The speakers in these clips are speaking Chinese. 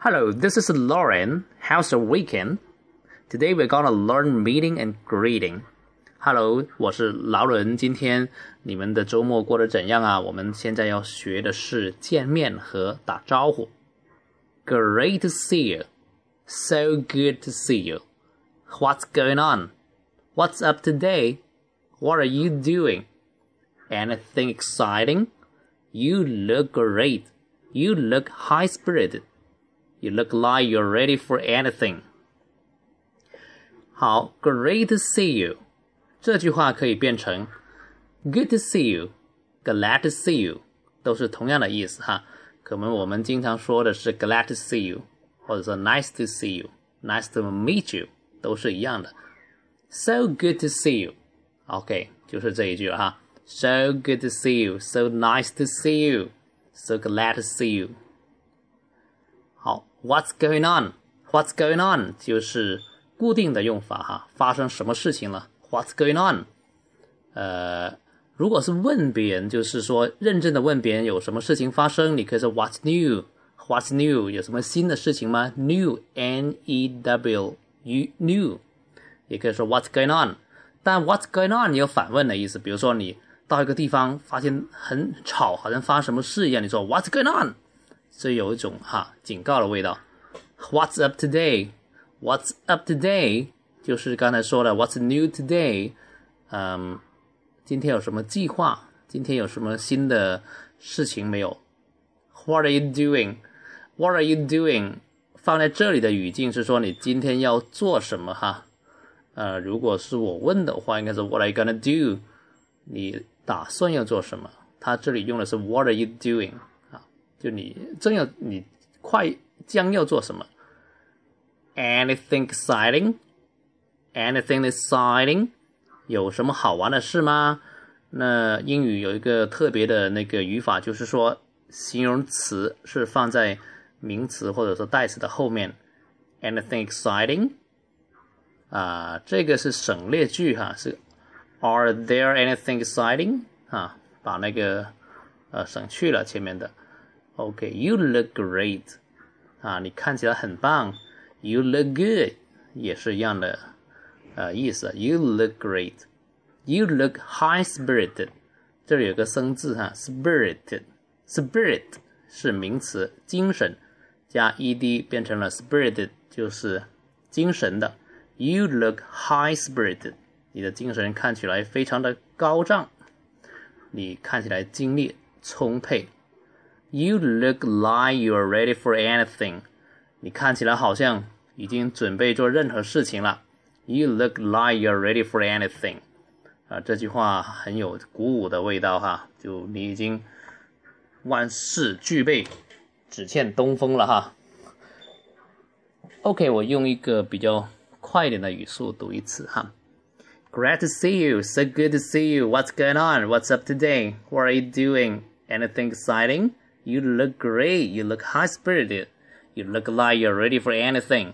Hello, this is Lauren. How's your weekend? Today we're gonna learn meeting and greeting. Hello，我是劳伦。今天你们的周末过得怎样啊？我们现在要学的是见面和打招呼。Great to see you. So good to see you. What's going on? What's up today? What are you doing? Anything exciting? You look great. You look high spirited. You look like you're ready for anything. 好，Great to see you 这句话可以变成 Good to see you, Glad to see you，都是同样的意思哈。可能我们经常说的是 Glad to see you，或者说 Nice to see you, Nice to meet you，都是一样的。So good to see you. OK，就是这一句了哈。So good to see you. So nice to see you. So glad to see you. 好，What's going on? What's going on? 就是固定的用法哈。发生什么事情了？What's going on? 呃，如果是问别人，就是说认真的问别人有什么事情发生，你可以说 What's new? What's new? 有什么新的事情吗？New，N-E-W，U-new 也可以说 What's going on? 但 What's going on 有反问的意思，比如说你到一个地方发现很吵，好像发生什么事一样，你说 What's going on？所以有一种哈警告的味道。What's up today？What's up today？就是刚才说的 What's new today？嗯，今天有什么计划？今天有什么新的事情没有？What are you doing？What are you doing？放在这里的语境是说你今天要做什么哈？呃，如果是我问的话，应该是 What are you gonna do？你打算要做什么？他这里用的是 What are you doing？就你正要你快将要做什么？Anything exciting？Anything exciting？有什么好玩的事吗？那英语有一个特别的那个语法，就是说形容词是放在名词或者说代词的后面。Anything exciting？啊，这个是省略句哈，是 Are there anything exciting？啊，把那个呃省去了前面的。OK，You look great，啊，你看起来很棒。You look good，也是一样的呃意思。You look great，You look high spirited，这里有个生字哈，spirited，spirit 是名词，精神加 ed 变成了 spirited，就是精神的。You look high spirited，你的精神看起来非常的高涨，你看起来精力充沛。You look like you're ready for anything，你看起来好像已经准备做任何事情了。You look like you're ready for anything，啊，这句话很有鼓舞的味道哈，就你已经万事俱备，只欠东风了哈。OK，我用一个比较。快一点的语速读一次哈。Great to see you. So good to see you. What's going on? What's up today? What are you doing? Anything exciting? You look great. You look high spirited. You look like you're ready for anything.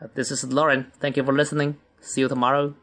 Uh, this is Lauren. Thank you for listening. See you tomorrow.